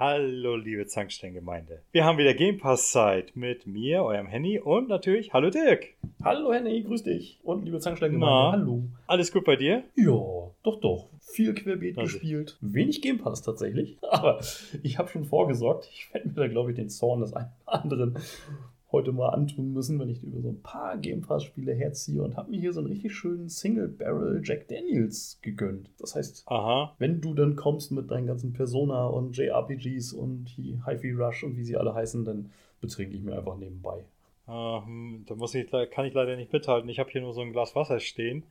Hallo, liebe Zanksteingemeinde. Wir haben wieder Game Pass Zeit mit mir, eurem Henny und natürlich, hallo Dirk. Hallo Henny, grüß dich. Und liebe Zanksteingemeinde, hallo. Alles gut bei dir? Ja, doch, doch. Viel Querbeet also. gespielt. Wenig Game Pass tatsächlich. Aber ich habe schon vorgesorgt. Ich werde mir da, glaube ich, den Zorn des einen oder anderen heute mal antun müssen, wenn ich über so ein paar Game Pass-Spiele herziehe und habe mir hier so einen richtig schönen Single-Barrel Jack Daniels gegönnt. Das heißt, Aha. wenn du dann kommst mit deinen ganzen Persona und JRPGs und Hi-Fi Rush und wie sie alle heißen, dann betrinke ich mir einfach nebenbei. Ähm, da muss ich, kann ich leider nicht mithalten. Ich habe hier nur so ein Glas Wasser stehen.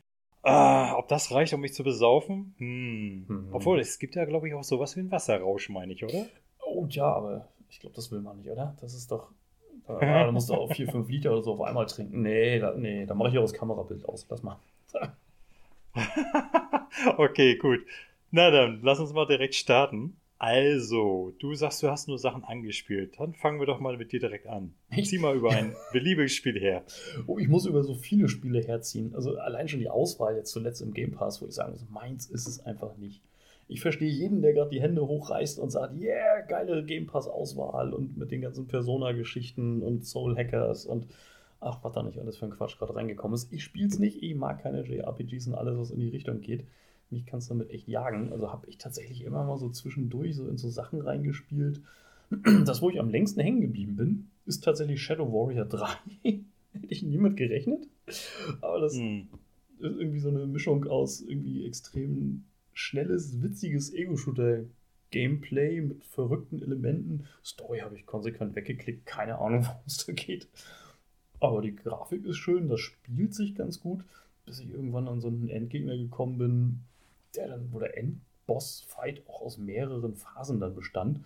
Ah, ob das reicht, um mich zu besaufen? Hm. Mhm. Obwohl, es gibt ja, glaube ich, auch sowas wie einen Wasserrausch, meine ich, oder? Oh ja, aber ich glaube, das will man nicht, oder? Das ist doch ja, da musst du auch 4, 5 Liter oder so auf einmal trinken. Nee, da, nee, da mache ich auch das Kamerabild aus. Lass mal. okay, gut. Na dann, lass uns mal direkt starten. Also, du sagst, du hast nur Sachen angespielt. Dann fangen wir doch mal mit dir direkt an. Zieh mal über ein beliebiges Spiel her. Oh, ich muss über so viele Spiele herziehen. Also allein schon die Auswahl jetzt zuletzt im Game Pass, wo ich sagen muss, meins ist es einfach nicht. Ich verstehe jeden, der gerade die Hände hochreißt und sagt, yeah, geile Game Pass-Auswahl und mit den ganzen Persona-Geschichten und Soul-Hackers und ach, was da nicht alles für ein Quatsch gerade reingekommen ist. Ich spiele es nicht, ich mag keine JRPGs und alles, was in die Richtung geht. Mich kannst du damit echt jagen. Also habe ich tatsächlich immer mal so zwischendurch so in so Sachen reingespielt. Das, wo ich am längsten hängen geblieben bin, ist tatsächlich Shadow Warrior 3. Hätte ich niemand gerechnet. Aber das hm. ist irgendwie so eine Mischung aus irgendwie extrem schnelles, witziges Ego-Shooter-Gameplay mit verrückten Elementen. Story habe ich konsequent weggeklickt, keine Ahnung, worum es da geht. Aber die Grafik ist schön, das spielt sich ganz gut, bis ich irgendwann an so einen Endgegner gekommen bin, der dann, wo der Endboss-Fight auch aus mehreren Phasen dann bestand. Und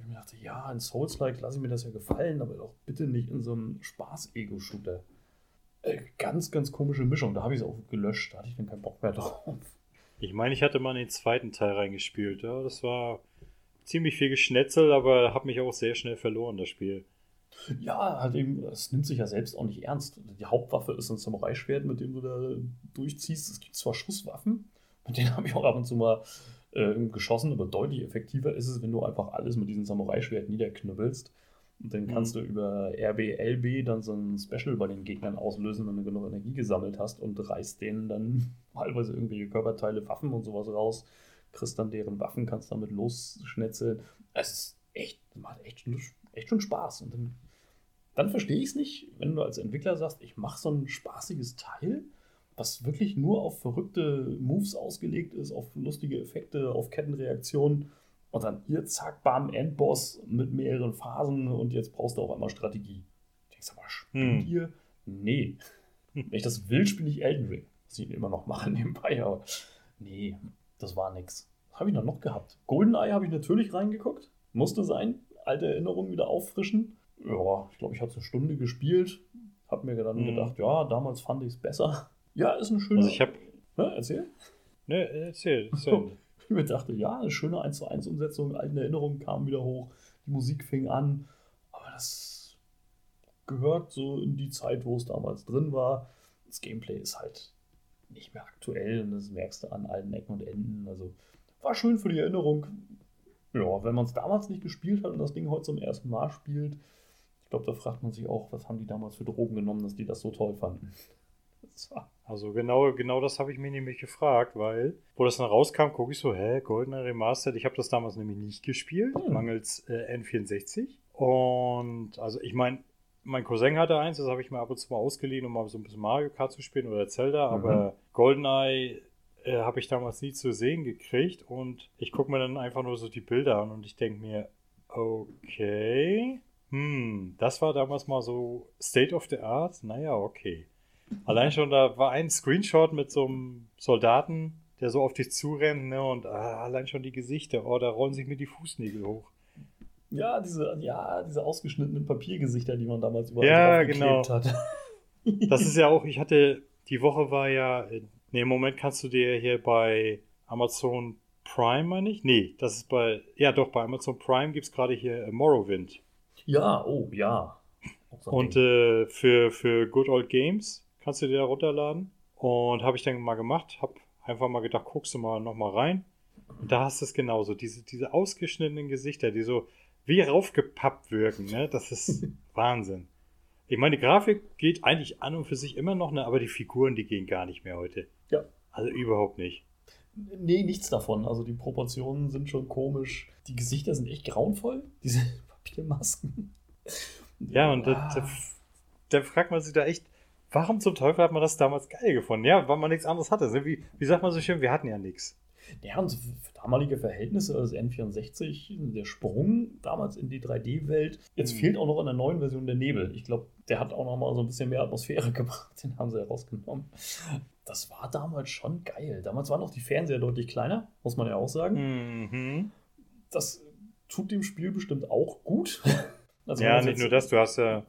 ich mir dachte, ja, in Souls-like lasse ich mir das ja gefallen, aber doch bitte nicht in so einem Spaß-Ego-Shooter. Äh, ganz, ganz komische Mischung. Da habe ich es auch gelöscht. Da hatte ich dann keinen Bock mehr drauf. Ich meine, ich hatte mal in den zweiten Teil reingespielt. Ja, das war ziemlich viel Geschnetzel, aber hat mich auch sehr schnell verloren, das Spiel. Ja, halt eben, es nimmt sich ja selbst auch nicht ernst. Die Hauptwaffe ist ein Samurai-Schwert, mit dem du da durchziehst. Es gibt zwar Schusswaffen, mit denen habe ich auch ab und zu mal äh, geschossen, aber deutlich effektiver ist es, wenn du einfach alles mit diesem Samurai-Schwert niederknüppelst. Und dann kannst mhm. du über RBLB dann so ein Special bei den Gegnern auslösen, wenn du genug Energie gesammelt hast und reißt denen dann teilweise irgendwelche Körperteile, Waffen und sowas raus, kriegst dann deren Waffen, kannst damit losschnetzeln. Es ist echt, macht echt, echt schon Spaß. Und dann, dann verstehe ich es nicht, wenn du als Entwickler sagst, ich mache so ein spaßiges Teil, was wirklich nur auf verrückte Moves ausgelegt ist, auf lustige Effekte, auf Kettenreaktionen und dann hier, zack, bam, Endboss mit mehreren Phasen und jetzt brauchst du auf einmal Strategie. Ich denke, mal, spielt hm. ihr? Nee. Wenn ich das will, spiele ich Elden Ring. Was ich immer noch mache nebenbei, aber nee, das war nix. Was habe ich noch gehabt? Goldeneye habe ich natürlich reingeguckt. Musste sein. Alte Erinnerungen wieder auffrischen. Ja, ich glaube, ich habe eine Stunde gespielt. Habe mir dann mhm. gedacht, ja, damals fand ich es besser. Ja, ist ein schöner. Also ich habe. Ne, erzähl. Ne, erzähl. erzähl. Ich mir dachte, ja, eine schöne 1 zu 1 Umsetzung, alte Erinnerungen kamen wieder hoch, die Musik fing an, aber das gehört so in die Zeit, wo es damals drin war. Das Gameplay ist halt nicht mehr aktuell und das merkst du an allen Ecken und Enden. Also war schön für die Erinnerung. Ja, wenn man es damals nicht gespielt hat und das Ding heute zum ersten Mal spielt, ich glaube, da fragt man sich auch, was haben die damals für Drogen genommen, dass die das so toll fanden. War also genau, genau das habe ich mir nämlich gefragt, weil, wo das dann rauskam, gucke ich so, hä, Goldener Remastered, ich habe das damals nämlich nicht gespielt, hm. mangels äh, N64. Und also ich meine, mein Cousin hatte eins, das habe ich mir ab und zu mal ausgeliehen, um mal so ein bisschen Mario Kart zu spielen oder Zelda, mhm. aber Goldeneye äh, habe ich damals nie zu sehen gekriegt und ich gucke mir dann einfach nur so die Bilder an und ich denke mir, okay, hm, das war damals mal so State of the Art, naja, okay. Allein schon, da war ein Screenshot mit so einem Soldaten, der so auf dich zurennt, ne? Und ah, allein schon die Gesichter, oh, da rollen sich mir die Fußnägel hoch. Ja, diese, ja, diese ausgeschnittenen Papiergesichter, die man damals überall ja, genau. hat. das ist ja auch, ich hatte, die Woche war ja, ne, im Moment kannst du dir hier bei Amazon Prime, meine ich? Nee, das ist bei, ja doch, bei Amazon Prime gibt es gerade hier Morrowind. Ja, oh, ja. Und äh, für, für Good Old Games kannst du dir da runterladen. Und habe ich dann mal gemacht, habe einfach mal gedacht, guckst du mal nochmal rein. Und da hast du es genauso. Diese, diese ausgeschnittenen Gesichter, die so wie raufgepappt wirken, ne? Das ist Wahnsinn. Ich meine, die Grafik geht eigentlich an und für sich immer noch, ne? aber die Figuren, die gehen gar nicht mehr heute. Ja. Also überhaupt nicht. Nee, nichts davon. Also die Proportionen sind schon komisch. Die Gesichter sind echt grauenvoll. Diese Papiermasken. Ja, und da, da, da fragt man sich da echt, warum zum Teufel hat man das damals geil gefunden? Ja, weil man nichts anderes hatte. Wie, wie sagt man so schön, wir hatten ja nichts. Ja, und für damalige Verhältnisse, also N64, der Sprung damals in die 3D-Welt. Jetzt Mhm. fehlt auch noch in der neuen Version der Nebel. Ich glaube, der hat auch noch mal so ein bisschen mehr Atmosphäre gebracht. Den haben sie herausgenommen. Das war damals schon geil. Damals waren auch die Fernseher deutlich kleiner, muss man ja auch sagen. Mhm. Das tut dem Spiel bestimmt auch gut. Also Ja, nicht nur das, du hast ja,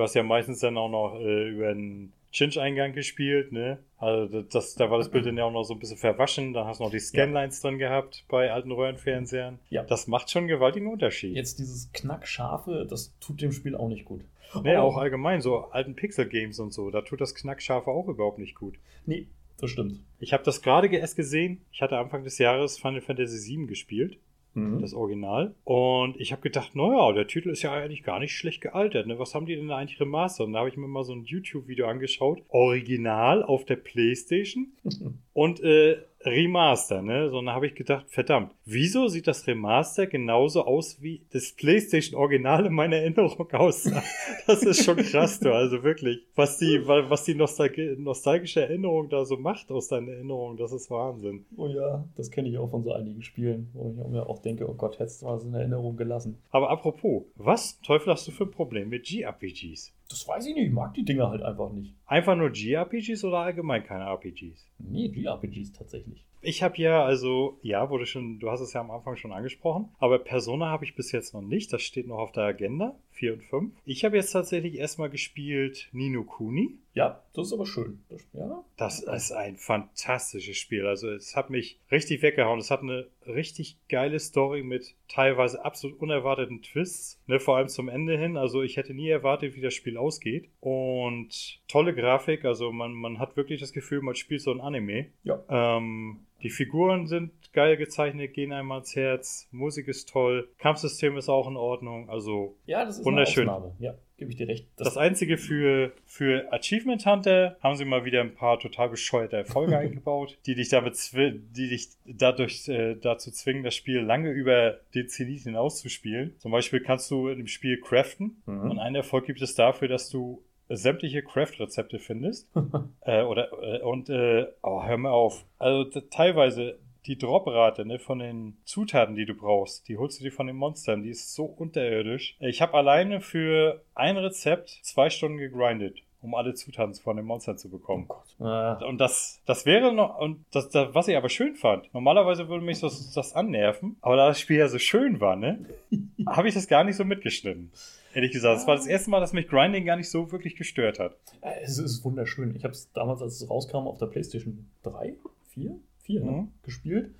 du hast ja meistens dann auch noch äh, über einen Chinch-Eingang gespielt, ne? Also das, da war das Bild dann ja auch noch so ein bisschen verwaschen, da hast du noch die Scanlines drin gehabt bei alten Röhrenfernsehern. Ja. Das macht schon einen gewaltigen Unterschied. Jetzt dieses Knackscharfe, das tut dem Spiel auch nicht gut. Ne, Aber- auch allgemein, so alten Pixel-Games und so, da tut das Knackscharfe auch überhaupt nicht gut. Nee, das stimmt. Ich habe das gerade erst gesehen. Ich hatte Anfang des Jahres Final Fantasy VII gespielt, Mhm. das Original. Und ich habe gedacht, naja, der Titel ist ja eigentlich gar nicht schlecht gealtert. Ne? Was haben die denn da eigentlich remastert? Und da habe ich mir mal so ein YouTube-Video angeschaut. Original auf der Playstation und äh, Remaster, ne? So, und da habe ich gedacht, verdammt, wieso sieht das Remaster genauso aus, wie das PlayStation Original in meiner Erinnerung aussah? Das ist schon krass, du, also wirklich. Was die, wa- was die Nostalgi nostalgische Erinnerung da so macht aus deiner Erinnerung, das ist Wahnsinn. Oh ja, das kenne ich auch von so einigen Spielen, wo ich mir auch denke, oh Gott, hättest du mal so in Erinnerung gelassen. Aber apropos, was Teufel hast du für ein Problem mit JRPGs? Das weiß ich nicht, ich mag die Dinger halt einfach nicht. Einfach nur JRPGs oder allgemein keine RPGs? Nee, JRPGs tatsächlich. Ich habe ja, also, ja, wurde schon, du hast es ja am Anfang schon angesprochen, aber Persona habe ich bis jetzt noch nicht. Das steht noch auf der Agenda, 4 und 5. Ich habe jetzt tatsächlich erstmal gespielt Nino Kuni. Ja, das ist aber schön. Das, ja? Das ist ein fantastisches Spiel. Also, es hat mich richtig weggehauen. Es hat eine richtig geile Story mit teilweise absolut unerwarteten Twists, ne, vor allem zum Ende hin. Also, ich hätte nie erwartet, wie das Spiel ausgeht. Und tolle Grafik. Also, man, man hat wirklich das Gefühl, man spielt so ein Anime. Ja. Ähm, die Figuren sind geil gezeichnet, gehen einmal ans Herz. Musik ist toll. Kampfsystem ist auch in Ordnung. Also, Ja, das ist Wunderschön. eine Ausnahme. Ja, gebe ich dir recht. das, Einzige für, für Achievement Hunter haben sie mal wieder ein paar total bescheuerte Erfolge eingebaut, die dich damit die dich dadurch äh, dazu zwingen, das Spiel lange über den Zenit hinaus zu spielen. Zum Beispiel kannst du in dem Spiel craften Mhm. und einen Erfolg gibt es dafür, dass du sämtliche Craft-Rezepte findest. äh, oder äh, und äh, oh, hör mal auf. Also teilweise die Droprate ne, von den Zutaten, die du brauchst, die holst du dir von den Monstern, die ist so unterirdisch. Ich habe alleine für ein Rezept zwei Stunden gegrindet, um alle Zutaten von den Monstern zu Oh bekommen. Gott. Äh, Und das, das wäre noch, und das, das, was ich aber schön fand, normalerweise würde mich das, das annerven, aber da das Spiel ja so schön war, ne, habe ich das gar nicht so mitgeschnitten. Ehrlich gesagt, das war das erste Mal, dass mich Grinding gar nicht so wirklich gestört hat. Äh, Es ist wunderschön. Ich habe es damals, als es rauskam, auf der PlayStation 3, 4, 4 ne, Mhm. gespielt.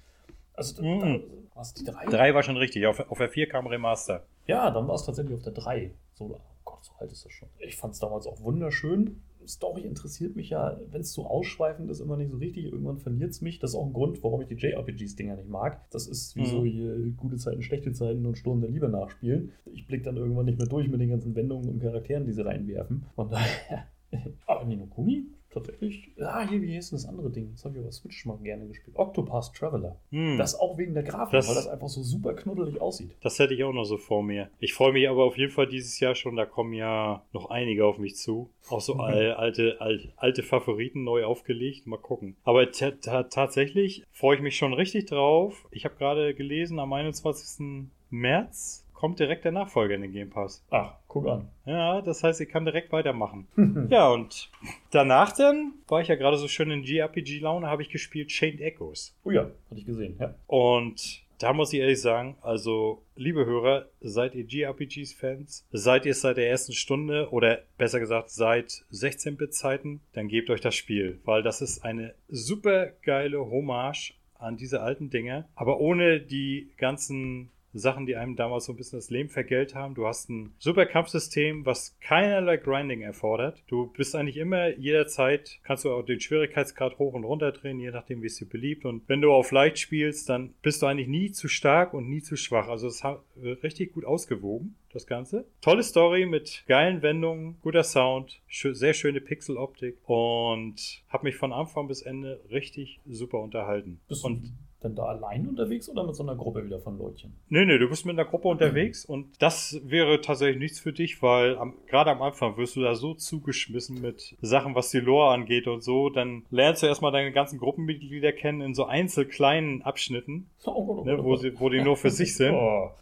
Also, Mhm. da, was die 3? Drei war schon richtig, auf, auf der 4 kam Remaster. Ja, dann war es tatsächlich auf der 3. So, oh Gott, so alt ist das schon. Ich fand es damals auch wunderschön. Story interessiert mich ja, wenn es so ausschweifend ist, immer nicht so richtig. Irgendwann verliert es mich. Das ist auch ein Grund, warum ich die JRPGs-Dinger nicht mag. Das ist wie Mhm. so hier gute Zeiten, schlechte Zeiten und Stunden der Liebe nachspielen. Ich blick dann irgendwann nicht mehr durch mit den ganzen Wendungen und Charakteren, die sie reinwerfen. Von daher. Aber Nino Kuni, tatsächlich. Ah, hier, wie hieß denn das andere Ding? Das habe ich der Switch mal gerne gespielt. Octopath Traveler. Hm. Das auch wegen der Grafik, Das- weil das einfach so super knuddelig aussieht. Das hätte ich auch noch so vor mir. Ich freue mich aber auf jeden Fall dieses Jahr schon. Da kommen ja noch einige auf mich zu. Auch so Mhm. al- alte, al- alte Favoriten neu aufgelegt. Mal gucken. Aber ta- ta- tatsächlich freue ich mich schon richtig drauf. Ich habe gerade gelesen, am 21. März kommt direkt der Nachfolger in den Game Pass. Ach, guck an. Ja, das heißt, ich kann direkt weitermachen. Ja, und danach dann war ich ja gerade so schön in JRPG-Laune, habe ich gespielt Chained Echoes. Oh ja, hatte ich gesehen, ja. Und da muss ich ehrlich sagen, also, liebe Hörer, seid ihr JRPGs-Fans? Seid ihr es seit der ersten Stunde oder besser gesagt seit 16-Bit-Zeiten? Dann gebt euch das Spiel, weil das ist eine super geile Hommage an diese alten Dinger, aber ohne die ganzen Sachen, die einem damals so ein bisschen das Leben vergällt haben. Du hast ein super Kampfsystem, was keinerlei Grinding erfordert. Du bist eigentlich immer jederzeit, kannst du auch den Schwierigkeitsgrad hoch und runter drehen, je nachdem, wie es dir beliebt. Und wenn du auf leicht spielst, dann bist du eigentlich nie zu stark und nie zu schwach. Also es hat richtig gut ausgewogen das Ganze. Tolle Story mit geilen Wendungen, guter Sound, schö sehr schöne Pixeloptik und habe mich von Anfang bis Ende richtig super unterhalten. Und denn da allein unterwegs oder mit so einer Gruppe wieder von Leutchen? Nee, nee, du bist mit einer Gruppe unterwegs und das wäre tatsächlich nichts für dich, weil am, gerade am Anfang wirst du da so zugeschmissen mit Sachen, was die Lore angeht und so. Dann lernst du erstmal deine ganzen Gruppenmitglieder kennen in so einzelkleinen Abschnitten, Oh, oh, oh, ne, wo, oh. sie, wo die nur für sich sind.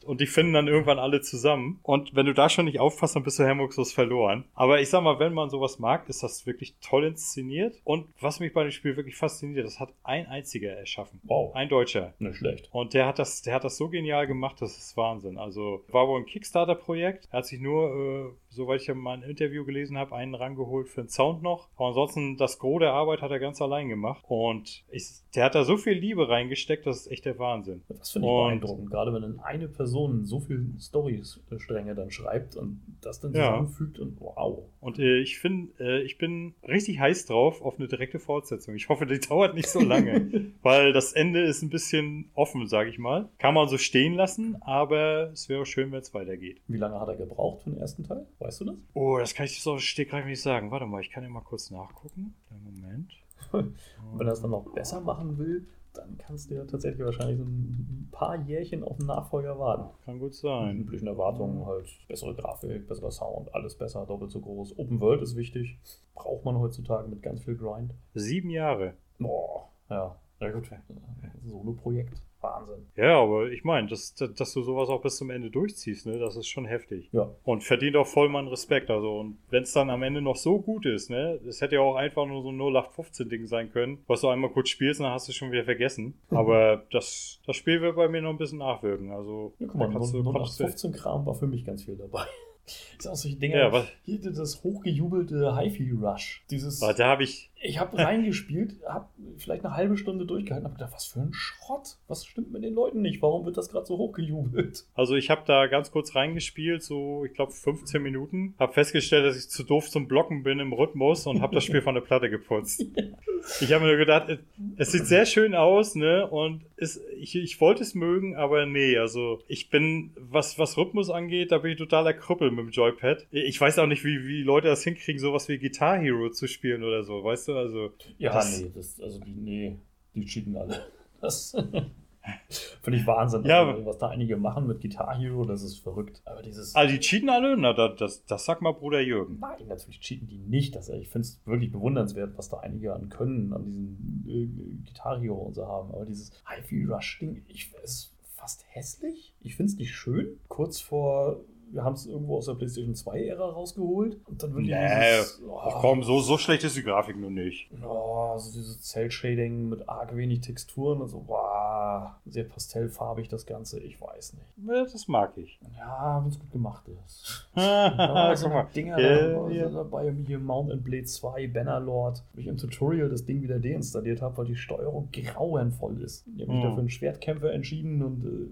Und die finden dann irgendwann alle zusammen. Und wenn du da schon nicht aufpasst, dann bist du hemmungslos verloren. Aber ich sag mal, wenn man sowas mag, ist das wirklich toll inszeniert. Und was mich bei dem Spiel wirklich fasziniert, das hat ein einziger erschaffen. Wow, Ein Deutscher. nicht schlecht. Und der hat das, der hat das so genial gemacht, das ist Wahnsinn. Also war wohl ein Kickstarter-Projekt. Er hat sich nur, äh, soweit ich ja mal ein Interview gelesen habe, einen rangeholt für den Sound noch. Aber ansonsten das Gros der Arbeit hat er ganz allein gemacht. Und ich, der hat da so viel Liebe reingesteckt, das ist echt der Wahnsinn. Das finde ich Und- beeindruckend, gerade wenn dann eine Person so viel Storystränge dann schreibt und das dann Ja. zusammenfügt und wow. Und äh, ich finde, äh, ich bin richtig heiß drauf auf eine direkte Fortsetzung. Ich hoffe, die dauert nicht so lange, weil das Ende ist ein bisschen offen, sage ich mal. Kann man so stehen lassen, aber es wäre schön, wenn es weitergeht. Wie lange hat er gebraucht für den ersten Teil? Weißt du das? Oh, das kann ich so stegreif nicht sagen. Warte mal, ich kann ja mal kurz nachgucken. Einen Moment. Wenn er es dann noch besser machen will, dann kannst du ja tatsächlich wahrscheinlich so ein paar Jährchen auf den Nachfolger warten. Kann gut sein. üblichen Erwartungen halt bessere Grafik, besserer Sound, alles besser, doppelt so groß. Open World ist wichtig. Braucht man heutzutage mit ganz viel Grind. Sieben Jahre. Boah, ja. Ja gut, Solo-Projekt. Wahnsinn. Ja, aber ich meine, dass, dass du sowas auch bis zum Ende durchziehst, ne, das ist schon heftig. Ja, Und verdient auch voll meinen Respekt. Also, und wenn es dann am Ende noch so gut ist, ne, es hätte ja auch einfach nur so ein 0815-Ding sein können, was du einmal kurz spielst und dann hast du es schon wieder vergessen. Aber das, das Spiel wird bei mir noch ein bisschen nachwirken. Also, ja guck mal, da kannst du- nur, nur nach konntest du- 15 Kram war für mich ganz viel dabei. Ist auch solche Dinge. Ja, was, Hier das hochgejubelte Hi-Fi-Rush. Dieses. aber da habe ich, Ich habe reingespielt, habe vielleicht eine halbe Stunde durchgehalten, habe gedacht, was für ein Schrott. Was stimmt mit den Leuten nicht? Warum wird das gerade so hochgejubelt? Also ich habe da ganz kurz reingespielt, so ich glaube 15 Minuten. Habe festgestellt, dass ich zu doof zum Blocken bin im Rhythmus und habe das Spiel von der Platte geputzt. Ich habe mir nur gedacht, es- sieht sehr schön aus, ne? Und es, ich, ich wollte es mögen, aber nee, also ich bin, was, was Rhythmus angeht, da bin ich totaler Krüppel mit dem Joypad. Ich weiß auch nicht, wie, wie Leute das hinkriegen, sowas wie Guitar Hero zu spielen oder so, weißt du? Also Ja, Das- nee, das, also die, nee, die cheaten alle. Das finde ich Wahnsinn. Ja, also, was da einige machen mit Guitar Hero, das ist verrückt. Aber dieses. also die cheaten alle? Na, da- das, das sag mal Bruder Jürgen. Nein, natürlich cheaten die nicht. Das, ich finde es wirklich bewundernswert, was da einige an Können an diesem äh, Guitar Hero und so haben. Aber dieses Hi-Fi Rush-Ding, ich es ist fast hässlich. Ich finde es nicht schön. Kurz vor, wir haben es irgendwo aus der PlayStation 2-Ära rausgeholt. Und dann wirklich Nee, dieses. oh, Ach komm, so, so schlecht ist die Grafik nur nicht. Oh, so dieses Cell-Shading mit arg wenig Texturen und so, wow, sehr pastellfarbig das Ganze, ich weiß nicht. Ja, Das mag ich. Ja, wenn es gut gemacht ist. Ja, so mal. Dinger Ja, da, ja. so dabei, wie hier Mount and Blade 2, Bannerlord, wo ich im Tutorial das Ding wieder deinstalliert habe, weil die Steuerung grauenvoll ist. Ich habe mich Mhm. dafür einen Schwertkämpfer entschieden und äh,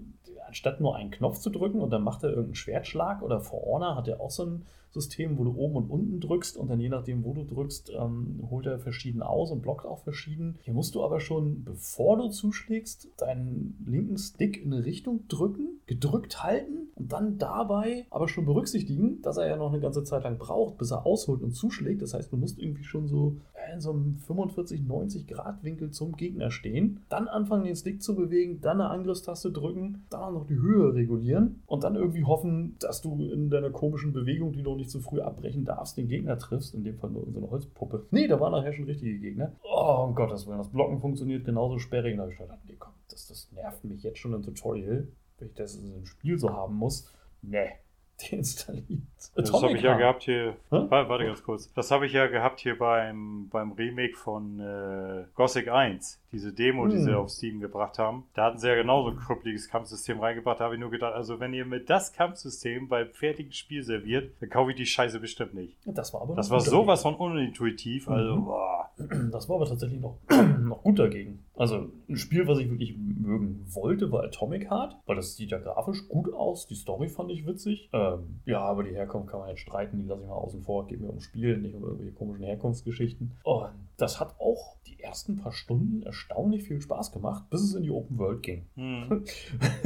anstatt nur einen Knopf zu drücken und dann macht er irgendeinen Schwertschlag oder For Honor hat er auch so ein System, wo du oben und unten drückst und dann je nachdem, wo du drückst, ähm, holt er verschieden aus und blockt auch verschieden. Hier musst du aber schon, bevor du zuschlägst, deinen linken Stick in eine Richtung drücken, gedrückt halten und dann dabei aber schon berücksichtigen, dass er ja noch eine ganze Zeit lang braucht, bis er ausholt und zuschlägt. Das heißt, du musst irgendwie schon so in so einem 45, 90 Grad Winkel zum Gegner stehen, dann anfangen, den Stick zu bewegen, dann eine Angriffstaste drücken, dann auch noch die Höhe regulieren und dann irgendwie hoffen, dass du in deiner komischen Bewegung, die noch nicht zu früh abbrechen darfst, den Gegner triffst. In dem Fall nur in so eine Holzpuppe. Nee, da waren nachher schon richtige Gegner. Oh, um Gottes Willen, das Blocken funktioniert genauso sperrig. Da habe ich gedacht, nee, komm, das, das nervt mich jetzt schon im Tutorial, wenn ich das in einem Spiel so haben muss. Nee, deinstalliert. Das habe ich ja gehabt hier. Hä? Warte, ganz kurz. Das habe ich ja gehabt hier beim, beim Remake von äh, Gothic 1. Diese Demo, die Hm. sie auf Steam gebracht haben. Da hatten sie ja genauso ein krüppeliges Kampfsystem reingebracht. Da habe ich nur gedacht, also wenn ihr mir das Kampfsystem beim fertigen Spiel serviert, dann kaufe ich die Scheiße bestimmt nicht. Das war aber Das war sowas von unintuitiv. Also, Mhm. boah. Das war aber tatsächlich noch noch gut dagegen. Also ein Spiel, was ich wirklich mögen wollte, war Atomic Heart, weil das sieht ja grafisch gut aus. Die Story fand ich witzig. Ähm, ja, aber die Herkunft kann man jetzt streiten, die lasse ich mal außen vor. Geht mir um Spiel, nicht um irgendwelche komischen Herkunftsgeschichten. Und das hat auch die ersten paar Stunden erstaunlich viel Spaß gemacht, bis es in die Open World ging. Hm.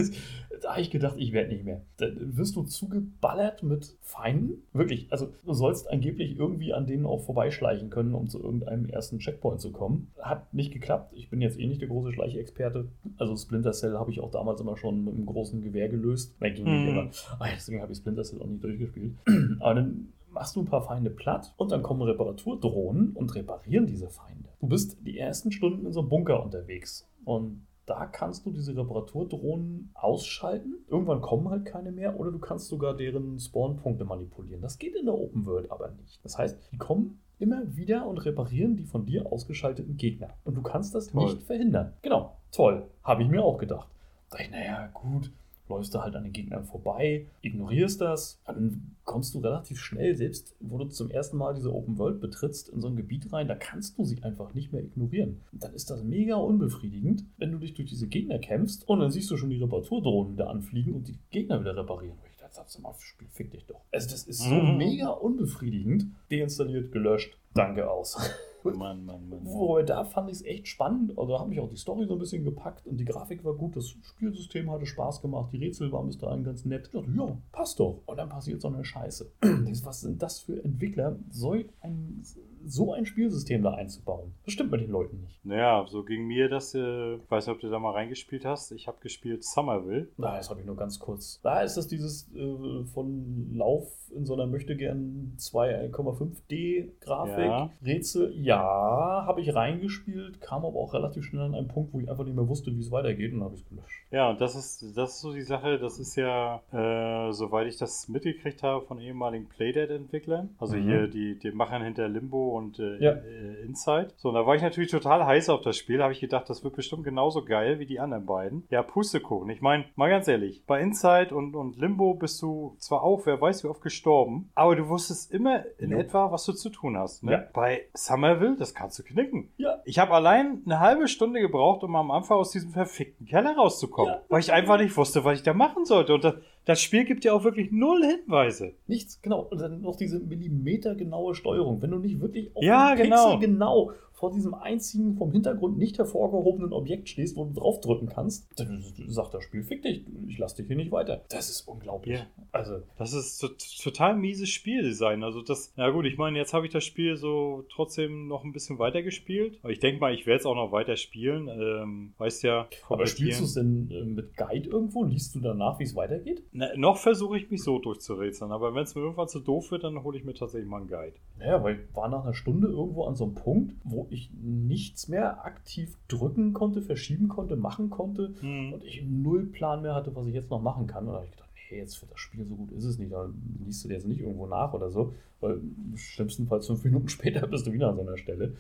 da habe ich gedacht, ich werde nicht mehr. Da wirst du zugeballert mit Feinden. Wirklich, also du sollst angeblich irgendwie an denen auch vorbeischleichen können, um zu irgendeinem ersten Checkpoint zu kommen. Hat nicht geklappt. Ich bin jetzt eh nicht der große Schleichexperte. Also Splinter Cell habe ich auch damals immer schon mit einem großen Gewehr gelöst. Nein, ging nicht hm. immer. Ah, deswegen habe ich Splinter Cell auch nicht durchgespielt. Aber dann machst du ein paar Feinde platt und dann kommen Reparaturdrohnen und reparieren diese Feinde. Du bist die ersten Stunden in so einem Bunker unterwegs und da kannst du diese Reparaturdrohnen ausschalten. Irgendwann kommen halt keine mehr oder du kannst sogar deren Spawnpunkte manipulieren. Das geht in der Open World aber nicht. Das heißt, die kommen immer wieder und reparieren die von dir ausgeschalteten Gegner. Und du kannst das toll. nicht verhindern. Genau, toll. Habe ich mir auch gedacht. Da ich, naja, gut, läufst du halt an den Gegnern vorbei, ignorierst das, dann kommst du relativ schnell, selbst wo du zum ersten Mal diese Open World betrittst, in so ein Gebiet rein, da kannst du sie einfach nicht mehr ignorieren. Und dann ist das mega unbefriedigend, wenn du dich durch diese Gegner kämpfst und dann siehst du schon die Reparaturdrohnen da anfliegen und die Gegner wieder reparieren. Du mal, Spiel, fick dich doch. Also das ist so mhm. mega unbefriedigend. Deinstalliert, gelöscht, danke aus. Mann, Mann, Mann. Wobei da fand ich es echt spannend. Also da hat mich auch die Story so ein bisschen gepackt und die Grafik war gut, das Spielsystem hatte Spaß gemacht, die Rätsel waren bis dahin ganz nett. Ich dachte, ja, passt doch. Und dann passiert so eine Scheiße. Was sind das für Entwickler, so ein, so ein Spielsystem da einzubauen? Das stimmt mit den Leuten nicht. Naja, so ging mir das, äh, ich weiß nicht, ob du da mal reingespielt hast. Ich habe gespielt Somerville. Na, das habe ich nur ganz kurz. Da ist das dieses äh, von Lauf in so einer möchte gern 2,5D Grafik, ja. Rätsel. Ja, ja, habe ich reingespielt, kam aber auch relativ schnell an einen Punkt, wo ich einfach nicht mehr wusste, wie es weitergeht und habe es gelöscht. Ja, und das ist, das ist so die Sache, das ist ja, äh, soweit ich das mitgekriegt habe, von ehemaligen Playdead-Entwicklern. Also mhm. hier die, die Machern hinter Limbo und äh, ja. äh, Inside. So, und da war ich natürlich total heiß auf das Spiel, habe ich gedacht, das wird bestimmt genauso geil wie die anderen beiden. Ja, Pustekuchen. Ich meine, mal ganz ehrlich, bei Inside und, und Limbo bist du zwar auch, wer weiß wie oft gestorben, aber du wusstest immer in ja. etwa, was du zu tun hast. Ne? Ja. Bei Summer will, das kannst du knicken. Ja. Ich habe allein eine halbe Stunde gebraucht, um am Anfang aus diesem verfickten Keller rauszukommen. Ja. Weil ich einfach nicht wusste, was ich da machen sollte. Und das, das Spiel gibt ja auch wirklich null Hinweise. Nichts, genau. Und dann noch diese millimetergenaue Steuerung. Wenn du nicht wirklich auf ja, den genau. Pixel genau vor diesem einzigen vom Hintergrund nicht hervorgehobenen Objekt stehst, wo du draufdrücken kannst, dann sagt das Spiel, fick dich, ich lass dich hier nicht weiter. Das ist unglaublich. Yeah. Also, das ist total mieses Spieldesign. Also das, na gut, ich meine, jetzt habe ich das Spiel so trotzdem noch ein bisschen weiter gespielt. Aber ich denke mal, ich werde es auch noch weiter spielen. Ähm, weißt ja. Aber spielst du es denn äh, mit Guide irgendwo? Liest du danach, wie es weitergeht? Na, noch versuche ich mich so durchzurätseln. Aber wenn es mir irgendwann zu doof wird, dann hole ich mir tatsächlich mal einen Guide. Naja, weil ich war nach einer Stunde irgendwo an so einem Punkt, wo ich nichts mehr aktiv drücken konnte, verschieben konnte, machen konnte mhm. und ich null Plan mehr hatte, was ich jetzt noch machen kann. Und da habe ich gedacht, nee, jetzt für das Spiel so gut ist es nicht. Da liest du dir jetzt nicht irgendwo nach oder so, weil im schlimmsten Fall fünf Minuten später bist du wieder an so einer Stelle.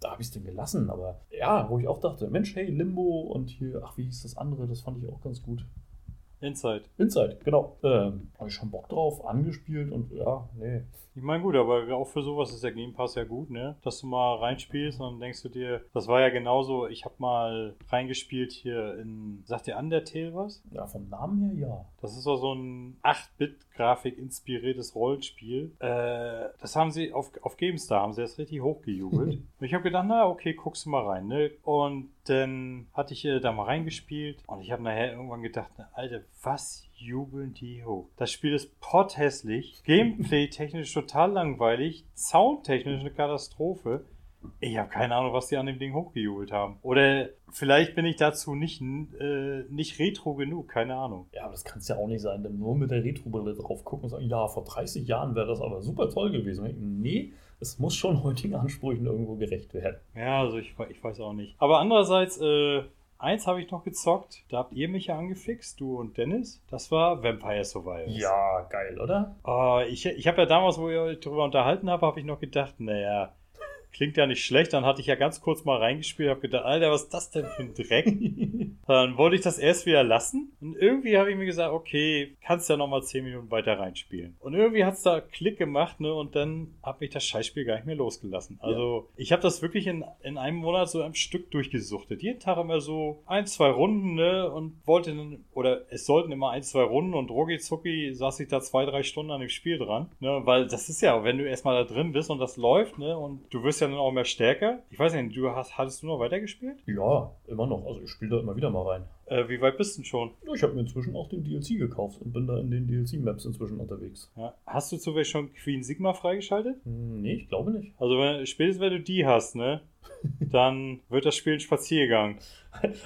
Da habe ich es denn gelassen, aber ja, wo ich auch dachte, Mensch, hey, Limbo und hier, ach, wie hieß das andere, das fand ich auch ganz gut. Inside. Inside, genau. Ähm, Habe ich schon Bock drauf, angespielt und ja, nee. Ich meine, gut, aber auch für sowas ist der Game Pass ja gut, ne? Dass du mal reinspielst und dann denkst du dir, das war ja genauso, ich habe mal reingespielt hier in, sagt dir Undertale was? Ja, vom Namen her ja. Das ist auch so ein 8-Bit-Grafik inspiriertes Rollenspiel. Äh, das haben sie auf, auf GameStar, haben sie das richtig hochgejubelt. und ich habe gedacht, na okay, guckst du mal rein, ne? Und dann hatte ich äh, da mal reingespielt und ich habe nachher irgendwann gedacht, na, Alter, was jubeln die hoch? Das Spiel ist potthässlich, Gameplay-technisch total langweilig, soundtechnisch eine Katastrophe. Ich habe keine Ahnung, was die an dem Ding hochgejubelt haben. Oder vielleicht bin ich dazu nicht, äh, nicht retro genug, keine Ahnung. Ja, aber das kann es ja auch nicht sein, denn nur mit der Retro-Brille drauf gucken und sagen, ja, vor 30 Jahren wäre das aber super toll gewesen. Nee, es muss schon heutigen Ansprüchen irgendwo gerecht werden. Ja, also ich, ich weiß auch nicht. Aber andererseits, äh, Eins habe ich noch gezockt, da habt ihr mich ja angefixt, du und Dennis. Das war Vampire Survivors. Ja, geil, oder? Uh, ich ich habe ja damals, wo ihr euch darüber unterhalten habt, habe ich noch gedacht, naja, klingt ja nicht schlecht. Dann hatte ich ja ganz kurz mal reingespielt, habe gedacht, Alter, was ist das denn für ein Dreck? dann wollte ich das erst wieder lassen. Und irgendwie habe ich mir gesagt, okay, kannst ja noch mal 10 Minuten weiter reinspielen. Und irgendwie hat es da Klick gemacht, ne? Und dann habe ich das Scheißspiel gar nicht mehr losgelassen. Also ja. ich habe das wirklich in, in einem Monat so am Stück durchgesuchtet. Jeden Tag immer so ein, zwei Runden, ne? Und wollte dann, oder es sollten immer ein, zwei Runden und Rogi Zucki saß ich da zwei, drei Stunden an dem Spiel dran. Ne? Weil das ist ja, wenn du erstmal da drin bist und das läuft, ne? Und du wirst ja dann auch mehr stärker. Ich weiß nicht, du hast, hattest du noch weitergespielt? Ja, immer noch. Also ich spiele da immer wieder mal rein. Äh, wie weit bist du denn schon? Ja, ich habe mir inzwischen auch den DLC gekauft und bin da in den DLC-Maps inzwischen unterwegs. Ja. Hast du zufällig schon Queen Sigma freigeschaltet? Hm, nee, ich glaube nicht. Also wenn, spätestens wenn du die hast, ne? Dann wird das Spiel ein Spaziergang.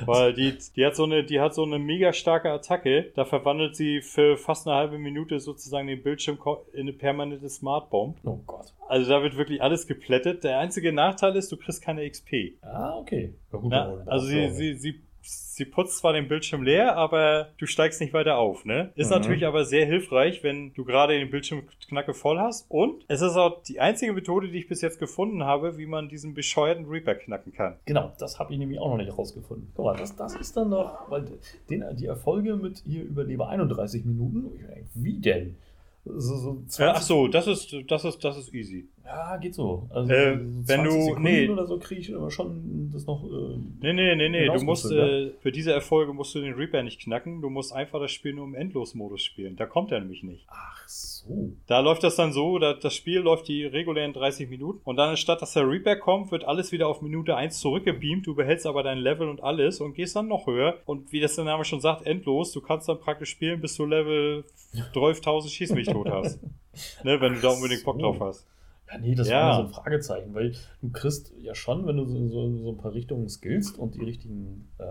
Weil die, die hat so eine, die hat so eine mega starke Attacke. Da verwandelt sie für fast eine halbe Minute sozusagen den Bildschirm in eine permanente Smart Bomb. Oh Gott. Also da wird wirklich alles geplättet. Der einzige Nachteil ist, du kriegst keine XP. Ah, okay. Ja, also sie, sie, sie sie putzt zwar den Bildschirm leer, aber du steigst nicht weiter auf, ne? Ist mhm. natürlich aber sehr hilfreich, wenn du gerade den Bildschirm knacke voll hast. Und es ist auch die einzige Methode, die ich bis jetzt gefunden habe, wie man diesen bescheuerten Reaper knacken kann. Genau, das habe ich nämlich auch noch nicht rausgefunden. Guck mal, das, das ist dann noch, weil den, die Erfolge mit hier überlebe 31 Minuten, wie denn? So, so ja, ach so, das ist, das ist, das ist easy. Ja, geht so. Also äh, wenn du Sekunden nee oder so kriege ich immer schon das noch. Äh, nee, nee, nee, nee. Du musst äh, für diese Erfolge musst du den Reaper nicht knacken. Du musst einfach das Spiel nur im Endlosmodus spielen. Da kommt er nämlich nicht. Ach so. Da läuft das dann so, da, das Spiel läuft die regulären 30 Minuten und dann anstatt dass der Reaper kommt, wird alles wieder auf Minute 1 zurückgebeamt. Du behältst aber dein Level und alles und gehst dann noch höher. Und wie das der Name schon sagt, endlos. Du kannst dann praktisch spielen, bis du Level 12.000 Schieß mich tot hast. ne, wenn du da unbedingt Bock drauf hast. Ja, nee, das ja. war so ein Fragezeichen, weil du kriegst ja schon, wenn du so, so, so ein paar Richtungen skillst und die richtigen äh,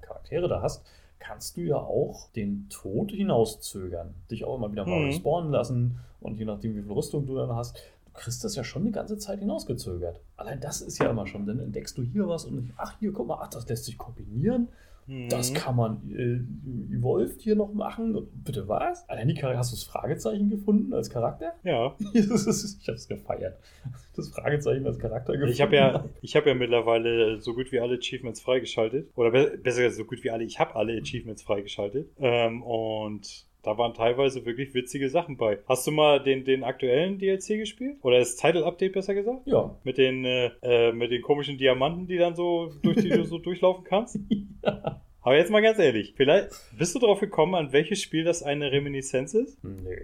Charaktere da hast, kannst du ja auch den Tod hinauszögern. Dich auch immer wieder mal mhm. respawnen lassen und je nachdem, wie viel Rüstung du dann hast, du kriegst das ja schon eine ganze Zeit hinausgezögert. Allein das ist ja immer schon, dann entdeckst du hier was und ach, hier, guck mal, ach, das lässt sich kombinieren das mhm. kann man äh, Evolved hier noch machen. Bitte was? Allein die Charakter, hast du das Fragezeichen gefunden als Charakter? Ja. ich habe es gefeiert. Das Fragezeichen als Charakter gefunden. Ich habe ja, hab ja mittlerweile so gut wie alle Achievements freigeschaltet. Oder besser gesagt, so gut wie alle. Ich habe alle Achievements freigeschaltet. Ähm, und da waren teilweise wirklich witzige Sachen bei. Hast du mal den, den aktuellen DLC gespielt? Oder das Title Update besser gesagt? Ja. Mit den, äh, äh mit den komischen Diamanten, die dann so durch die du so durchlaufen kannst? ja. Aber jetzt mal ganz ehrlich, vielleicht bist du drauf gekommen, an welches Spiel das eine Reminiszenz ist? Nee.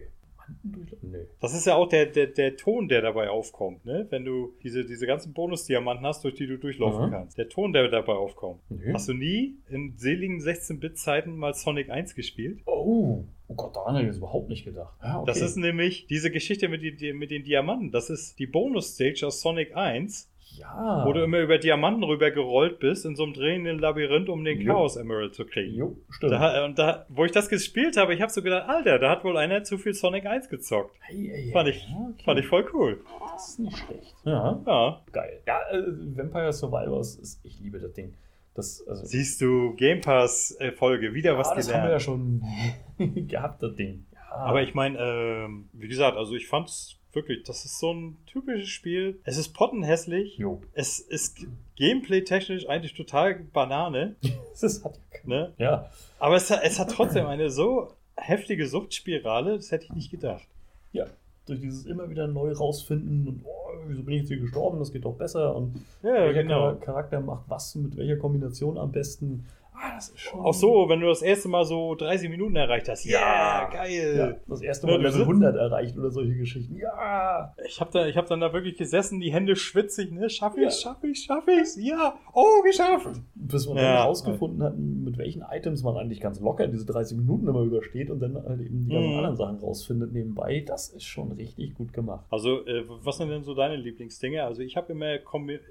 Nee. Das ist ja auch der, der, der Ton, der dabei aufkommt, ne? Wenn du diese, diese ganzen Bonusdiamanten hast, durch die du durchlaufen Aha. kannst. Der Ton, der dabei aufkommt. Nee. Hast du nie in seligen 16-Bit-Zeiten mal Sonic 1 gespielt? Oh. Oh Gott, daran hätte ich jetzt überhaupt nicht gedacht. Ah, okay. Das ist nämlich diese Geschichte mit, die, mit den Diamanten. Das ist die Bonus-Stage aus Sonic 1 ja. Wo du immer über Diamanten rüber gerollt bist, in so einem drehenden Labyrinth, um den jo. Chaos Emerald zu kriegen. Jo, stimmt. Da, und da, wo ich das gespielt habe, ich habe so gedacht, Alter, da hat wohl einer zu viel Sonic 1 gezockt. Hey, hey, fand, ich, okay. fand ich voll cool. Das ist nicht schlecht. Ja. ja. Geil. Ja, äh, Vampire Survivors ist, ich liebe das Ding. Das, also, Siehst du, Game Pass-Folge, wieder ja, was gelernt. Das haben wir ja schon gehabt, das Ding. Ja. Aber ich meine, ähm, wie gesagt, also ich fand's Wirklich, das ist so ein typisches Spiel. Es ist pottenhässlich. Jo. Es ist gameplay-technisch eigentlich total Banane. das hat ne? Ja. Aber es es hat trotzdem eine so heftige Suchtspirale, das hätte ich nicht gedacht. Ja, durch dieses immer wieder neu rausfinden und oh, wieso bin ich jetzt hier gestorben, das geht doch besser und ja, welcher genau. Charakter macht was mit welcher Kombination am besten. Ah, das ist schon. Auch so, wenn du das erste Mal so 30 Minuten erreicht hast. Ja, yeah, geil. Ja, das erste Mal Level 100 erreicht oder solche Geschichten. Ja. Ich habe da, hab dann da wirklich gesessen, die Hände schwitzig, ne? Schaff ich's, ja. schaff ich's, schaff ich's. Ja. Oh, geschafft. Bis man ja. dann rausgefunden hat, mit welchen Items man eigentlich ganz locker diese 30 Minuten immer übersteht und dann halt eben die ganzen mhm. anderen Sachen rausfindet nebenbei. Das ist schon richtig gut gemacht. Also, äh, was sind denn so deine Lieblingsdinge? Also, ich habe immer,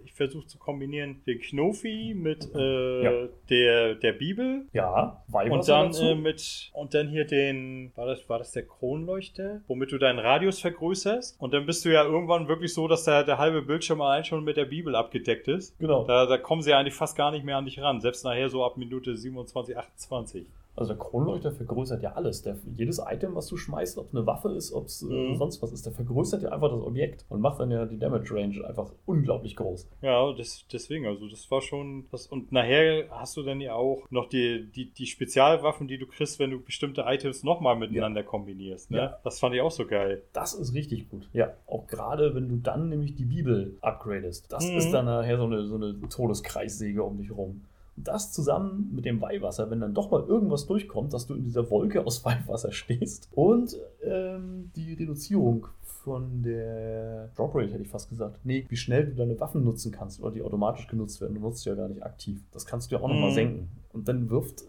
ich versuche zu kombinieren den Knofi mit äh, ja. der der Bibel. Ja, Und dann äh, mit und dann hier den war das war das der Kronleuchter, womit du deinen Radius vergrößerst und dann bist du ja irgendwann wirklich so, dass der, der halbe Bildschirm allein schon mit der Bibel abgedeckt ist. Genau. Da, da kommen sie eigentlich fast gar nicht mehr an dich ran, selbst nachher so ab Minute 27, 28. Also der Kronleuchter vergrößert ja alles. Der, jedes Item, was du schmeißt, ob es eine Waffe ist, ob es äh, Mhm. sonst was ist, der vergrößert ja einfach das Objekt und macht dann ja die Damage Range einfach unglaublich groß. Ja, das, deswegen, also das war schon das. Und nachher hast du dann ja auch noch die, die, die Spezialwaffen, die du kriegst, wenn du bestimmte Items nochmal miteinander kombinierst. Ne? Ja. Das fand ich auch so geil. Das ist richtig gut. Ja, auch gerade wenn du dann nämlich die Bibel upgradest. Das Mhm. ist dann nachher so eine, so eine Todeskreissäge um dich rum. Das zusammen mit dem Weihwasser, wenn dann doch mal irgendwas durchkommt, dass du in dieser Wolke aus Weihwasser stehst. Und ähm, die Reduzierung von der Drop Rate, hätte ich fast gesagt. Nee, wie schnell du deine Waffen nutzen kannst oder die automatisch genutzt werden. Du nutzt sie ja gar nicht aktiv. Das kannst du ja auch nochmal Mhm. senken. Und dann wirft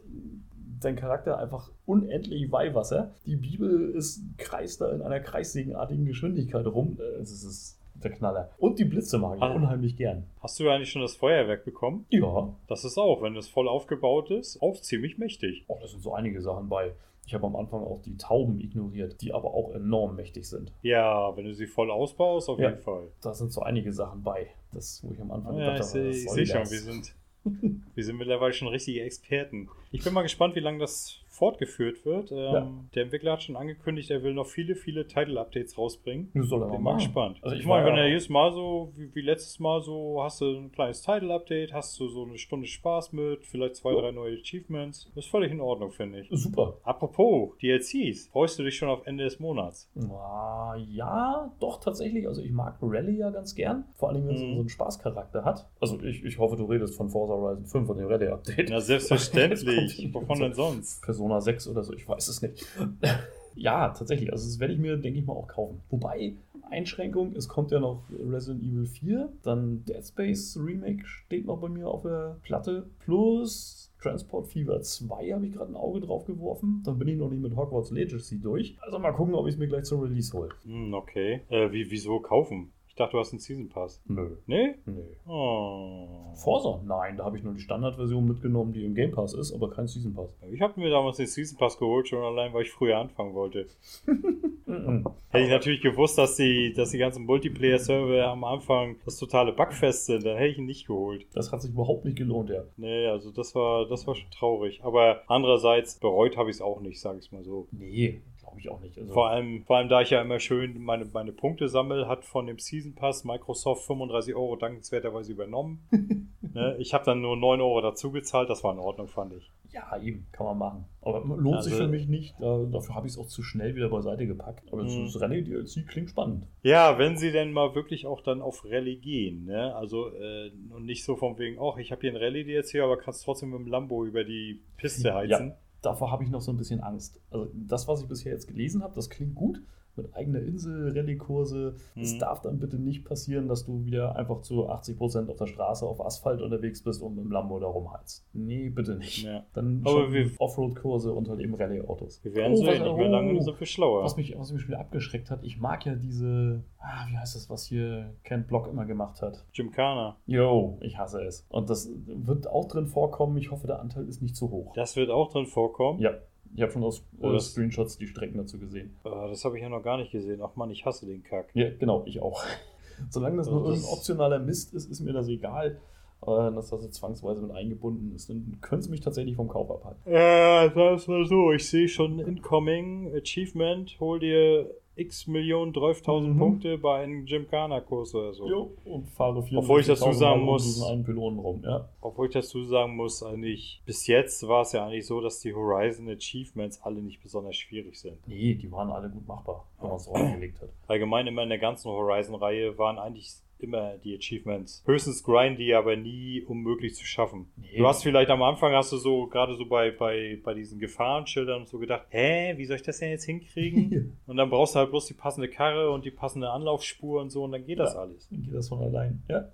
dein Charakter einfach unendlich Weihwasser. Die Bibel ist kreist da in einer kreissägenartigen Geschwindigkeit rum. Äh, Es ist der Knaller. Und die Blitze mag ich Ah. unheimlich gern. Hast du eigentlich schon das Feuerwerk bekommen? Ja, Das ist auch, wenn es voll aufgebaut ist, auch ziemlich mächtig. oh, da sind so einige Sachen bei. Ich habe am Anfang auch die Tauben ignoriert, die aber auch enorm mächtig sind. Ja, wenn du sie voll ausbaust, auf Ja. jeden Fall. Da sind so einige Sachen bei. Das, wo ich am Anfang Ja, gedacht habe, sehe ich soll seh schon, das? wir sind, wir sind mittlerweile schon richtige Experten. Ich bin mal gespannt, wie lange das fortgeführt wird. Ähm, Ja. Der Entwickler hat schon angekündigt, er will noch viele, viele Title-Updates rausbringen. Das soll er Bin mal gespannt. Also ich meine, wenn er jedes Mal so, wie, wie letztes Mal so, hast du ein kleines Title-Update, hast du so eine Stunde Spaß mit, vielleicht zwei, Ja. drei neue Achievements. Das ist völlig in Ordnung, finde ich. Super. Apropos DLCs, freust du dich schon auf Ende des Monats? Ah, ja, doch tatsächlich. Also ich mag Rally ja ganz gern. Vor allem, wenn es Mhm. so einen Spaßcharakter hat. Also ich, ich hoffe, du redest von Forza Horizon 5 von dem Rally-Update. Na, selbstverständlich. Wovon denn sonst? Persona 6 oder so, ich weiß es nicht. ja, tatsächlich. Also das werde ich mir, denke ich mal, auch kaufen. Wobei, Einschränkung, es kommt ja noch Resident Evil 4, dann Dead Space Remake steht noch bei mir auf der Platte, plus Transport Fever 2 habe ich gerade ein Auge drauf geworfen. Dann bin ich noch nicht mit Hogwarts Legacy durch. Also mal gucken, ob ich es mir gleich zum Release hole. Hm, okay. Äh, wie, wieso kaufen? Ich dachte, du hast einen Season Pass. Nö. Nee? Nö. Oh. Forza? Nein, da habe ich nur die Standardversion mitgenommen, die im Game Pass ist, aber kein Season Pass. Ich habe mir damals den Season Pass geholt, schon allein, weil ich früher anfangen wollte. Mhm. Hätte ich natürlich gewusst, dass die, dass die ganzen Multiplayer-Server am Anfang das totale Bugfest sind, dann hätte ich ihn nicht geholt. Das hat sich überhaupt nicht gelohnt, ja. Nee, also das war, das war schon traurig. Aber andererseits bereut habe ich es auch nicht, sage ich mal so. Nee, glaube ich auch nicht. Also, Vor allem, vor allem, da ich ja immer schön meine, meine Punkte sammel, hat von dem Season Pass Microsoft 35 Euro dankenswerterweise übernommen. ne? Ich habe dann nur 9 Euro dazu gezahlt, das war in Ordnung, fand ich. Ja, eben, kann man machen. Aber lohnt sich Also- für mich nicht. Da, dafür habe ich es auch zu schnell wieder beiseite gepackt. Aber Mhm. das Rallye-DLC klingt spannend. Ja, wenn sie denn mal wirklich auch dann auf Rallye gehen, ne? Also äh, und nicht so von wegen, ach, ich habe hier ein Rallye-DLC, aber kannst trotzdem mit dem Lambo über die Piste heizen. Davor habe ich noch so ein bisschen Angst. Also das, was ich bisher jetzt gelesen habe, das klingt gut. Mit eigener Insel, Rallye-Kurse. Es Mhm. darf dann bitte nicht passieren, dass du wieder einfach zu 80% auf der Straße auf Asphalt unterwegs bist und mit dem Lambo da rumheizt. Nee, bitte nicht. Ja. Dann Aber wir- Offroad-Kurse und halt eben Rallye-Autos. Wir werden Oh, sehen, nicht mehr lange, oh. sind wir schlauer. Was mich, was mich schon wieder abgeschreckt hat, ich mag ja diese, ah, wie heißt das, was hier Kent Block immer gemacht hat. Gymkhana. Yo, ich hasse es. Und das wird auch drin vorkommen. Ich hoffe, der Anteil ist nicht zu hoch. Das wird auch drin vorkommen. Ja, ich habe schon aus Oh, äh, Screenshots die Strecken dazu gesehen. Äh, das habe ich ja noch gar nicht gesehen. Ach man, ich hasse den Kack. Ja, genau, ich auch. Solange das nur irgendein optionaler Mist ist, ist mir das egal. Aber dass das jetzt zwangsweise mit eingebunden ist, dann könnte es mich tatsächlich vom Kauf abhalten. Ja, das mal so. Ich sehe schon Incoming Achievement. Hol dir x Millionen, 12.000 Mhm. Punkte bei einem Gymkhana-Kurs oder so. Jo, und fahre 4 Obwohl ich dazu sagen muss- diesen einen Pylonen rum, ja. Obwohl ich dazu sagen muss, eigentlich, bis jetzt war es ja eigentlich so, dass die Horizon Achievements alle nicht besonders schwierig sind. Nee, die waren alle gut machbar, wenn man es draufgelegt hat. Allgemein immer in der ganzen Horizon-Reihe waren eigentlich immer die Achievements höchstens grindy, aber nie unmöglich zu schaffen. Nee. Du hast vielleicht am Anfang hast du so, gerade so bei, bei, bei diesen Gefahrenschildern so gedacht, hä, wie soll ich das denn jetzt hinkriegen? und dann brauchst du halt bloß die passende Karre und die passende Anlaufspur und so und dann geht das Ja. alles. Dann geht das von allein. Ja.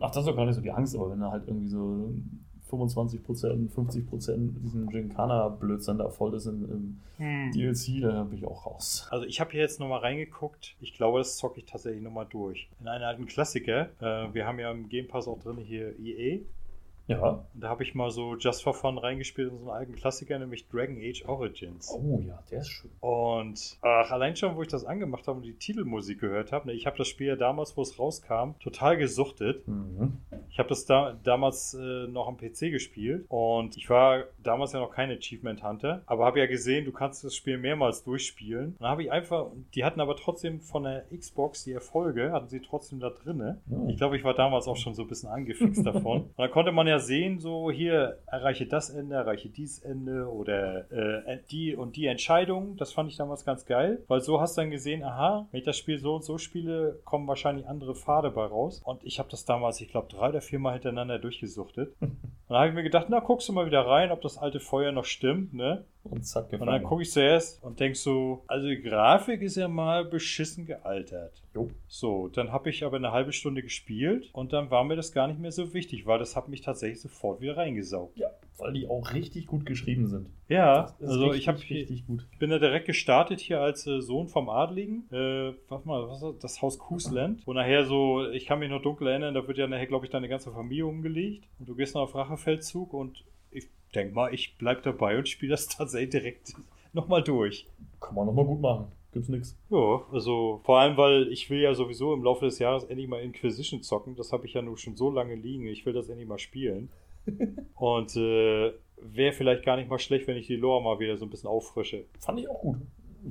Ach, das ist doch gar nicht so die Angst, aber wenn da halt irgendwie so 25%, 50% diesen Gincana-Blödsinn da voll ist im, im DLC, da bin ich auch raus. Also ich habe hier jetzt nochmal reingeguckt. Ich glaube, das zocke ich tatsächlich nochmal durch. In einen alten Klassiker. Äh, wir haben ja im Game Pass auch drin hier EA. Ja. Und da habe ich mal so Just for Fun reingespielt in so einen alten Klassiker, nämlich Dragon Age Origins. Oh ja, der ist schön. Und ach, allein schon, wo ich das angemacht habe und die Titelmusik gehört habe, ne, ich habe das Spiel ja damals, wo es rauskam, total gesuchtet. Mhm. Ich habe das da, damals äh, noch am PC gespielt und ich war damals ja noch kein Achievement Hunter, aber habe ja gesehen, du kannst das Spiel mehrmals durchspielen. Dann habe ich einfach, die hatten aber trotzdem von der Xbox die Erfolge, hatten sie trotzdem da drinne. Oh. Ich glaube, ich war damals auch schon so ein bisschen angefixt davon. Und dann konnte man ja sehen, so hier erreiche das Ende, erreiche dies Ende oder äh, die und die Entscheidung. Das fand ich damals ganz geil, weil so hast du dann gesehen, aha, wenn ich das Spiel so und so spiele, kommen wahrscheinlich andere Pfade bei raus. Und ich habe das damals, ich glaube, drei oder viermal hintereinander durchgesuchtet. Und dann habe ich mir gedacht, na, guckst du mal wieder rein, ob das alte Feuer noch stimmt, ne? Und zack, Und dann gefangen. gucke ich zuerst und denk so, also die Grafik ist ja mal beschissen gealtert. Jo. So, dann habe ich aber eine halbe Stunde gespielt und dann war mir das gar nicht mehr so wichtig, weil das hat mich tatsächlich sofort wieder reingesaugt. Ja, weil die auch richtig gut geschrieben sind. Ja, also richtig, ich habe richtig gut. ich bin da direkt gestartet hier als äh, Sohn vom Adligen. Äh, warte mal, was ist das? das Haus Kusland. Wo nachher so, ich kann mich noch dunkel erinnern, da wird ja nachher, glaube ich, deine ganze Familie umgelegt. Und du gehst noch auf Rachefeldzug und ich denk mal, ich bleib dabei und spiele das tatsächlich direkt nochmal durch. Kann man nochmal gut machen. Gibt's nix. Ja, also vor allem, weil ich will ja sowieso im Laufe des Jahres endlich mal Inquisition zocken. Das habe ich ja nur schon so lange liegen. Ich will das endlich mal spielen. Und äh, wäre vielleicht gar nicht mal schlecht, wenn ich die Lore mal wieder so ein bisschen auffrische. Fand ich auch gut.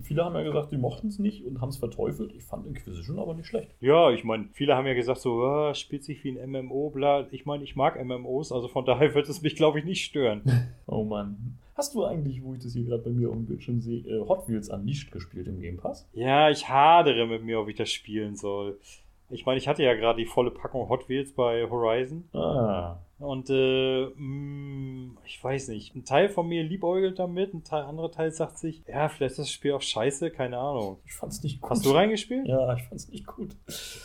Viele haben ja gesagt, die mochten es nicht und haben es verteufelt. Ich fand Inquisition aber nicht schlecht. Ja, ich meine, viele haben ja gesagt, so, ah, spielt sich wie ein MMO, bla. Ich meine, ich mag MMOs, also von daher wird es mich, glaube ich, nicht stören. Oh Mann. Hast du eigentlich, wo ich das hier gerade bei mir auf dem Bildschirm sehe, äh, Hot Wheels Unleashed gespielt im Game Pass? ja, ich hadere mit mir, ob ich das spielen soll. Ich meine, ich hatte ja gerade die volle Packung Hot Wheels bei Horizon. Ah. Und äh, mh, ich weiß nicht. Ein Teil von mir liebäugelt damit, ein Teil, anderer Teil sagt sich, ja, vielleicht ist das Spiel auch scheiße, keine Ahnung. Ich fand's nicht gut. Hast du reingespielt? Ja, ich fand's nicht gut.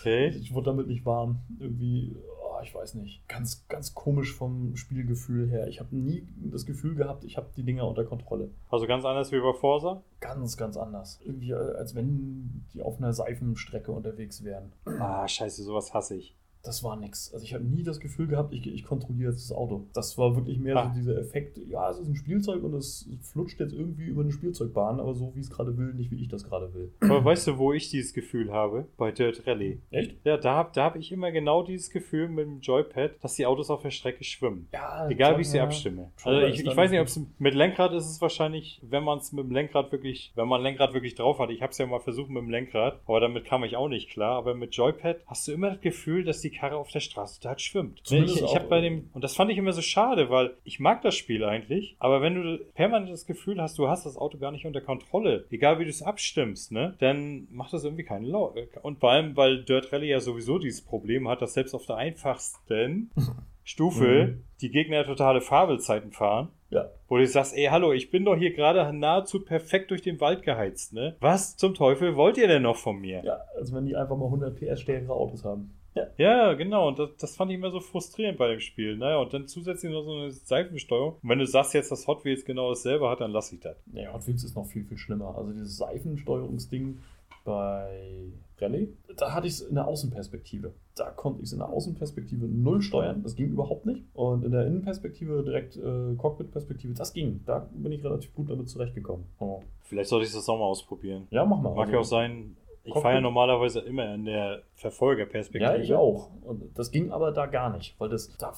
Okay. Ich wurde damit nicht warm. Irgendwie, ich weiß nicht. Ganz, ganz komisch vom Spielgefühl her. Ich habe nie das Gefühl gehabt, ich habe die Dinger unter Kontrolle. Also ganz anders wie bei Forza? Ganz, ganz anders. Irgendwie, äh, als wenn die auf einer Seifenstrecke unterwegs wären. Ah, scheiße, sowas hasse ich. Das war nix. Also ich habe nie das Gefühl gehabt, ich, ich kontrolliere jetzt das Auto. Das war wirklich mehr Ah. so dieser Effekt, ja, es ist ein Spielzeug und es flutscht jetzt irgendwie über eine Spielzeugbahn, aber so wie es gerade will, nicht wie ich das gerade will. Aber weißt du, wo ich dieses Gefühl habe? Bei Dirt Rally. Echt? Ja, da habe da hab ich immer genau dieses Gefühl mit dem Joypad, dass die Autos auf der Strecke schwimmen. Ja, Egal wie ich sie ja. abstimme. Also ich, ich weiß nicht, ob es mit Lenkrad ist es wahrscheinlich, wenn man es mit dem Lenkrad wirklich, wenn man Lenkrad wirklich drauf hat. Ich habe es ja mal versucht mit dem Lenkrad, aber damit kam ich auch nicht klar. Aber mit Joypad hast du immer das Gefühl, dass die Karre auf der Straße da schwimmt. Ne, Zumindest Ich, ich habe bei dem und das fand ich immer so schade, weil ich mag das Spiel eigentlich, aber wenn du permanent das Gefühl hast, du hast das Auto gar nicht unter Kontrolle, egal wie du es abstimmst, ne, dann macht das irgendwie keine Laune. Und vor allem, weil Dirt Rally ja sowieso dieses Problem hat, dass selbst auf der einfachsten Stufe Mhm. die Gegner totale Fabelzeiten fahren. Ja. Wo du sagst, ey, hallo, ich bin doch hier gerade nahezu perfekt durch den Wald geheizt, ne? Was zum Teufel wollt ihr denn noch von mir? Ja, als wenn die einfach mal 100 PS stärkere Autos haben. Ja. Ja, genau. Und das, das fand ich immer so frustrierend bei dem Spiel. Naja, und dann zusätzlich noch so eine Seifensteuerung. Und wenn du sagst jetzt, dass Hot Wheels genau dasselbe hat, dann lass ich das. Ja, Hot Wheels ist noch viel, viel schlimmer. Also dieses Seifensteuerungsding bei Rallye, da hatte ich es in der Außenperspektive. Da konnte ich es in der Außenperspektive null steuern. Das ging überhaupt nicht. Und in der Innenperspektive direkt äh, Cockpit-Perspektive, das ging. Da bin ich relativ gut damit zurechtgekommen. Oh. Vielleicht sollte ich das auch mal ausprobieren. Ja, mach mal. Mag Also- ja auch sein, ich fahre ja normalerweise immer in der Verfolgerperspektive. Ja, ich auch. Und das ging aber da gar nicht, weil das, da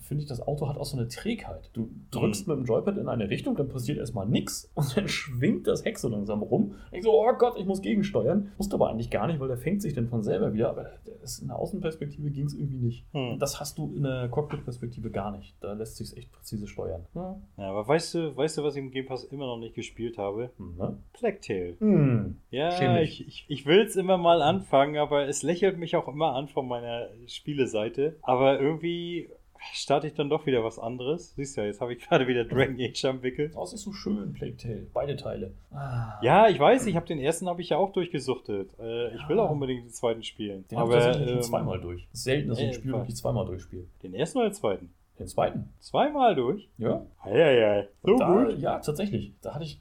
finde ich, das Auto hat auch so eine Trägheit. Du drückst mit dem Joypad in eine Richtung, dann passiert erstmal nichts und dann schwingt das Heck so langsam rum. Ich so, oh Gott, ich muss gegensteuern. Musste aber eigentlich gar nicht, weil der fängt sich dann von selber wieder. Aber das, in der Außenperspektive ging es irgendwie nicht. Hm. Und das hast du in der Cockpit-Perspektive gar nicht. Da lässt sich echt präzise steuern. Ja. Ja, aber weißt du, weißt du, was ich im Game Pass immer noch nicht gespielt habe? Hm, ne? Plague Tale. Hm. Ja, Schämlich. ich, ich, ich will es immer mal anfangen, aber es lächelt mich auch immer an von meiner Spieleseite. Aber irgendwie starte ich dann doch wieder was anderes. Siehst du ja, jetzt habe ich gerade wieder Dragon Age am Wickel. Oh, es ist so schön, Plague Tale. Beide Teile. Ah. Ja, ich weiß, ich habe den ersten habe ich ja auch durchgesuchtet. Äh, ich will Ja. auch unbedingt den zweiten spielen. Den habe aber ich tatsächlich ähm, zweimal durch. Selten, dass ich ein Spiel wirklich zweimal durchspiele. den ersten oder den zweiten? Den zweiten. Zweimal durch? Ja. Eieiei. So da, gut. Ja, tatsächlich. Da hatte ich,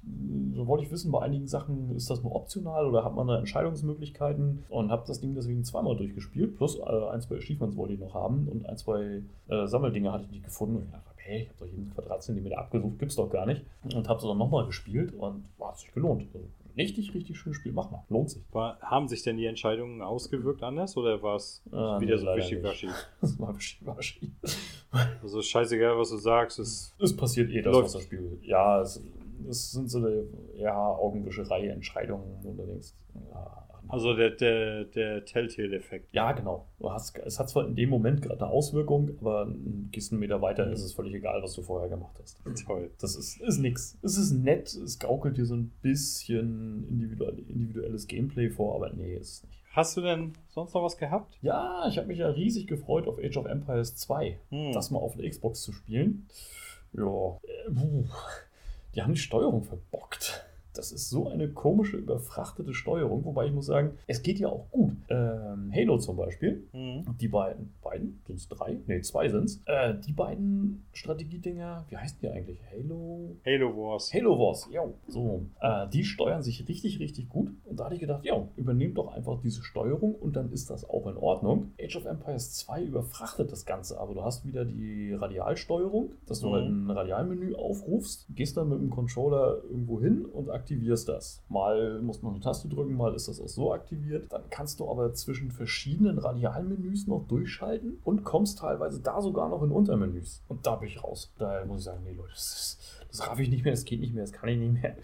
so wollte ich wissen, bei einigen Sachen ist das nur optional oder hat man da Entscheidungsmöglichkeiten und habe das Ding deswegen zweimal durchgespielt. Plus äh, ein, zwei Achievements wollte ich noch haben und ein, zwei äh, Sammeldinge hatte ich nicht gefunden. Und ich dachte, hey, ich habe doch jeden Quadratzentimeter abgesucht, gibt's doch gar nicht. Und habe es dann nochmal gespielt und war hat sich gelohnt. Also, richtig, richtig schönes Spiel. Mach mal, lohnt sich. War, haben sich denn die Entscheidungen ausgewirkt anders oder war es Ah, wieder nee, so wischiwaschi? Das war wischiwaschi. Also scheißegal, was du sagst. Es, Es passiert eh das, Läuft. was das Spiel. Ja, es, es sind so eine ja, Augenwischerei, Entscheidungen, wo du denkst, ja. Also der, der, der Telltale-Effekt. ja, genau. Du hast, es hat zwar in dem Moment gerade eine Auswirkung, aber gehst einen Meter weiter, Mhm. ist es völlig egal, was du vorher gemacht hast. Toll. Das ist, ist nix. Es ist nett, es gaukelt dir so ein bisschen individuell, individuelles Gameplay vor, aber nee, ist es nicht. Hast du denn sonst noch was gehabt? Ja, ich habe mich ja riesig gefreut, auf Age of Empires 2 Hm. das mal auf der Xbox zu spielen. Ja, äh, die haben die Steuerung verbockt. Das ist so eine komische, überfrachtete Steuerung, wobei ich muss sagen, es geht ja auch gut. Ähm, Halo zum Beispiel, Hm. die beiden, beiden, sind es drei? Ne, zwei sind es. Äh, die beiden Strategiedinger, wie heißen die eigentlich? Halo? Halo Wars. Halo Wars, ja. So, äh, die steuern sich richtig, richtig gut. Und da hatte ich gedacht, ja, übernehmt doch einfach diese Steuerung und dann ist das auch in Ordnung. Age of Empires 2 überfrachtet das Ganze, aber du hast wieder die Radialsteuerung, dass du Mhm. halt ein Radialmenü aufrufst, gehst dann mit dem Controller irgendwo hin und aktivierst das. Mal musst du eine Taste drücken, mal ist das auch so aktiviert. Dann kannst du aber zwischen verschiedenen Radialmenüs noch durchschalten und kommst teilweise da sogar noch in Untermenüs. Und da bin ich raus. Daher muss ich sagen, nee Leute, das, das raff ich nicht mehr, das geht nicht mehr, das kann ich nicht mehr.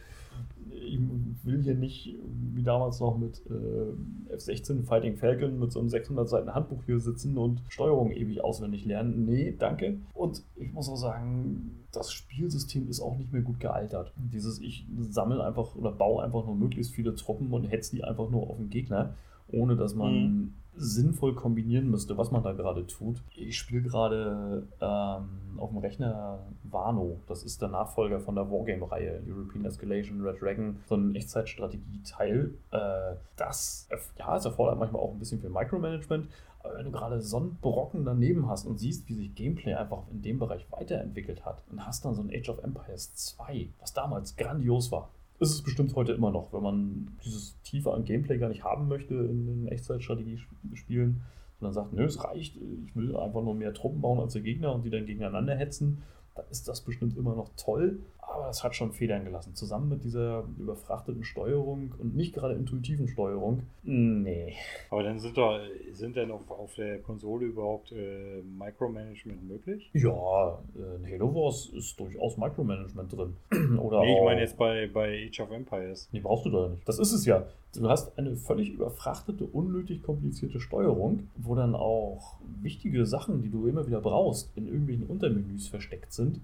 Ich will hier nicht, wie damals noch mit äh, F-16 Fighting Falcon, mit so einem 600 Seiten Handbuch hier sitzen und Steuerung ewig auswendig lernen. Nee, danke. Und ich muss auch sagen, das Spielsystem ist auch nicht mehr gut gealtert. Dieses, ich sammle einfach oder baue einfach nur möglichst viele Truppen und hetze die einfach nur auf den Gegner, ohne dass man Mhm. Sinnvoll kombinieren müsste, was man da gerade tut. Ich spiele gerade ähm, auf dem Rechner Wano. Das ist der Nachfolger von der Wargame-Reihe European Escalation, Red Dragon, so ein Echtzeitstrategie-Teil. Äh, das, ja, es erfordert manchmal auch ein bisschen viel Micromanagement. Aber wenn du gerade so einen Brocken daneben hast und siehst, wie sich Gameplay einfach in dem Bereich weiterentwickelt hat und hast dann so ein Age of Empires 2, was damals grandios war, ist es bestimmt heute immer noch, wenn man dieses Tiefe an Gameplay gar nicht haben möchte in den Echtzeitstrategie-Spielen, sondern sagt, nö, es reicht, ich will einfach nur mehr Truppen bauen als der Gegner und die dann gegeneinander hetzen, dann ist das bestimmt immer noch toll, aber das hat schon Federn gelassen. Zusammen mit dieser überfrachteten Steuerung und nicht gerade intuitiven Steuerung, nee. Aber dann sind doch, sind denn auf, auf der Konsole überhaupt äh, Micromanagement möglich? Ja, äh, in Halo Wars ist durchaus Micromanagement drin. Oder Nee, ich meine jetzt bei, bei Age of Empires. Nee, brauchst du da nicht. Das ist es ja. Du hast eine völlig überfrachtete, unnötig komplizierte Steuerung, wo dann auch wichtige Sachen, die du immer wieder brauchst, in irgendwelchen Untermenüs versteckt sind.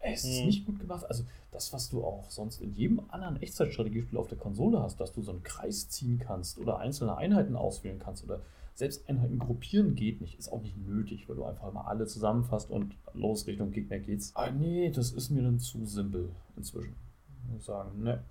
Es ist Mhm. nicht gut gemacht. Also das, was du auch sonst in jedem anderen Echtzeitstrategiespiel auf der Konsole hast, dass du so einen Kreis ziehen kannst oder einzelne Einheiten auswählen kannst oder selbst Einheiten gruppieren geht nicht, ist auch nicht nötig, weil du einfach mal alle zusammenfasst und los Richtung Gegner geht's. Ah nee, das ist mir dann zu simpel inzwischen. Muss ich sagen, ne.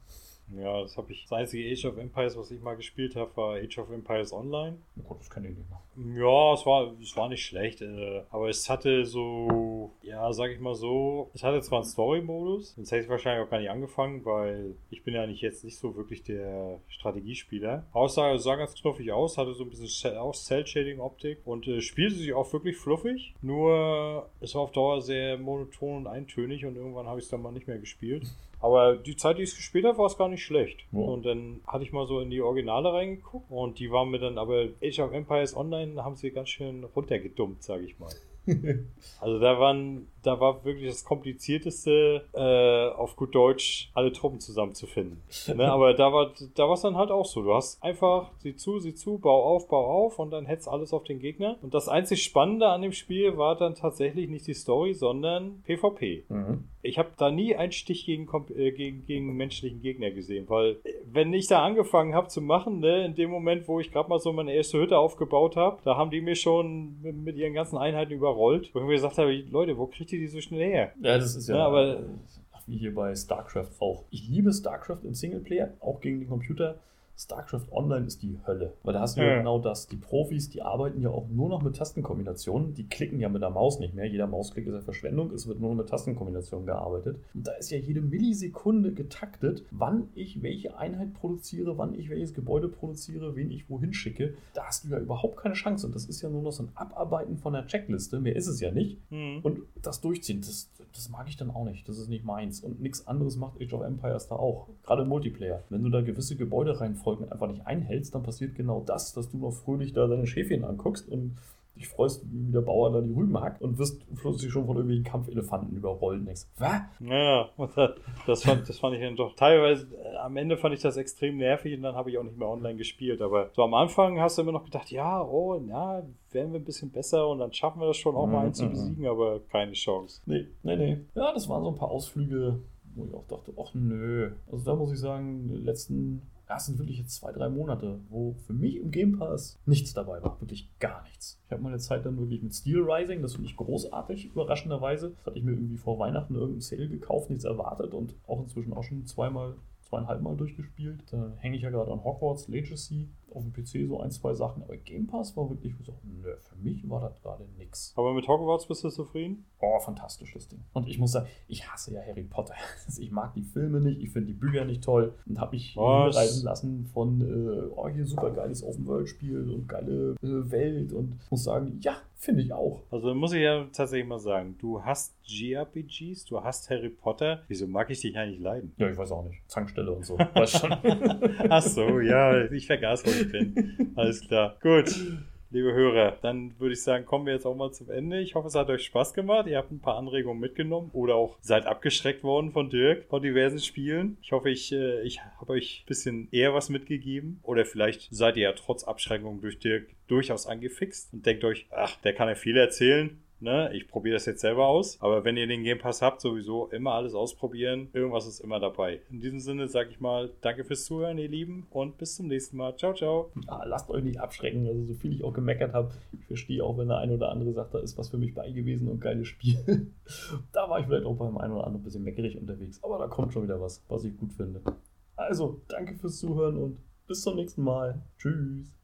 Ja, das habe ich. Das einzige Age of Empires, was ich mal gespielt habe, war Age of Empires Online. Oh Gott, das kann ich nicht mehr. Ja, es war, es war nicht schlecht, äh, aber es hatte so, ja, sag ich mal so, es hatte zwar einen Story-Modus, sonst hätte ich wahrscheinlich auch gar nicht angefangen, weil ich bin ja nicht jetzt nicht so wirklich der Strategiespieler. Es sah, ganz knuffig aus, hatte so ein bisschen auch Cell-Shading-Optik und äh, spielte sich auch wirklich fluffig, nur es war auf Dauer sehr monoton und eintönig und irgendwann habe ich es dann mal nicht mehr gespielt. Aber die Zeit, die ich es gespielt habe, war es gar nicht schlecht. Ja. Und dann hatte ich mal so in die Originale reingeguckt und die waren mir dann aber Age of Empires Online haben sie ganz schön runtergedummt, sage ich mal. Also da waren, da war wirklich das komplizierteste, äh, auf gut Deutsch, alle Truppen zusammenzufinden. Ne? Aber da war, da war es dann halt auch so. Du hast einfach, sieh zu, sieh zu, bau auf, bau auf und dann hetzt alles auf den Gegner. Und das einzig Spannende an dem Spiel war dann tatsächlich nicht die Story, sondern PvP. Mhm. Ich habe da nie einen Stich gegen, äh, gegen, gegen menschlichen Gegner gesehen, weil wenn ich da angefangen habe zu machen, ne, in dem Moment, wo ich gerade mal so meine erste Hütte aufgebaut habe, da haben die mir schon mit, mit ihren ganzen Einheiten überrollt. Wo ich mir gesagt habe, Leute, wo kriegt ihr die so schnell her? Ja, das ist ja, Ja, aber- ach, wie hier bei StarCraft auch. Ich liebe StarCraft im Singleplayer, auch gegen den Computer. StarCraft Online ist die Hölle. Weil da hast du ja, Ja. genau das. Die Profis, die arbeiten ja auch nur noch mit Tastenkombinationen. Die klicken ja mit der Maus nicht mehr. Jeder Mausklick ist ja Verschwendung. Es wird nur noch mit Tastenkombinationen gearbeitet. Und da ist ja jede Millisekunde getaktet, wann ich welche Einheit produziere, wann ich welches Gebäude produziere, wen ich wohin schicke. Da hast du ja überhaupt keine Chance. Und das ist ja nur noch so ein Abarbeiten von der Checkliste. Mehr ist es ja nicht. Hm. Und das durchziehen, das, das mag ich dann auch nicht. Das ist nicht meins. Und nichts anderes macht Age of Empires da auch. Gerade im Multiplayer. Wenn du da gewisse Gebäudereihenfolgen einfach nicht einhältst, dann passiert genau das, dass du noch fröhlich da deine Schäfchen anguckst und dich freust, wie der Bauer da die Rüben hackt und wirst plötzlich schon von irgendwelchen Kampfelefanten überrollt und denkst, was? Ja, und das- fand, das fand ich dann doch teilweise, äh, am Ende fand ich das extrem nervig und dann habe ich auch nicht mehr online gespielt. Aber so am Anfang hast du immer noch gedacht, ja, oh, ja, werden wir ein bisschen besser und dann schaffen wir das schon auch mal Mhm, einen zu mhm. besiegen, aber keine Chance. Nee, nee, nee. Ja, das waren so ein paar Ausflüge, wo ich auch dachte, ach nö. Also da muss ich sagen, die letzten, ja, es sind wirklich jetzt zwei, drei Monate, wo für mich im Game Pass nichts dabei war. Wirklich gar nichts. Ich habe meine Zeit dann wirklich mit Steel Rising, das finde ich großartig, überraschenderweise. Das hatte ich mir irgendwie vor Weihnachten irgendeinen Sale gekauft, nichts erwartet und auch inzwischen auch schon zweimal, zweieinhalb Mal durchgespielt. Da hänge ich ja gerade an Hogwarts Legacy auf dem PC so ein, zwei Sachen. Aber Game Pass war wirklich so, nö, für mich war das gerade nix. Aber mit Hogwarts bist du zufrieden? Oh, fantastisch, das Ding. Und ich muss sagen, ich hasse ja Harry Potter. Ich mag die Filme nicht, ich finde die Bücher nicht toll und habe mich hinreißen lassen von, äh, oh, hier super geiles Open-World-Spiel und geile äh, Welt und muss sagen, ja, finde ich auch. Also muss ich ja tatsächlich mal sagen, du hast JRPGs, du hast Harry Potter. Wieso mag ich dich eigentlich leiden? Ja, ich weiß auch nicht. Zankstelle und so. Weiß schon. Ach so, ja, ich vergaß, wo bin. Alles klar. Gut. Liebe Hörer, dann würde ich sagen, kommen wir jetzt auch mal zum Ende. Ich hoffe, es hat euch Spaß gemacht. Ihr habt ein paar Anregungen mitgenommen oder auch seid abgeschreckt worden von Dirk von diversen Spielen. Ich hoffe, ich, äh, ich habe euch ein bisschen eher was mitgegeben. Oder vielleicht seid ihr ja trotz Abschreckung durch Dirk durchaus angefixt und denkt euch, ach, der kann ja viel erzählen. Ne, ich probiere das jetzt selber aus. Aber wenn ihr den Game Pass habt, sowieso immer alles ausprobieren. Irgendwas ist immer dabei. In diesem Sinne sage ich mal, danke fürs Zuhören, ihr Lieben, und bis zum nächsten Mal. Ciao, ciao. Ah, lasst euch nicht abschrecken. Also, so viel ich auch gemeckert habe, ich verstehe auch, wenn der eine oder andere sagt, da ist was für mich bei gewesen und geiles Spiel. da war ich vielleicht auch beim einen oder anderen ein bisschen meckerig unterwegs. Aber da kommt schon wieder was, was ich gut finde. Also, danke fürs Zuhören und bis zum nächsten Mal. Tschüss.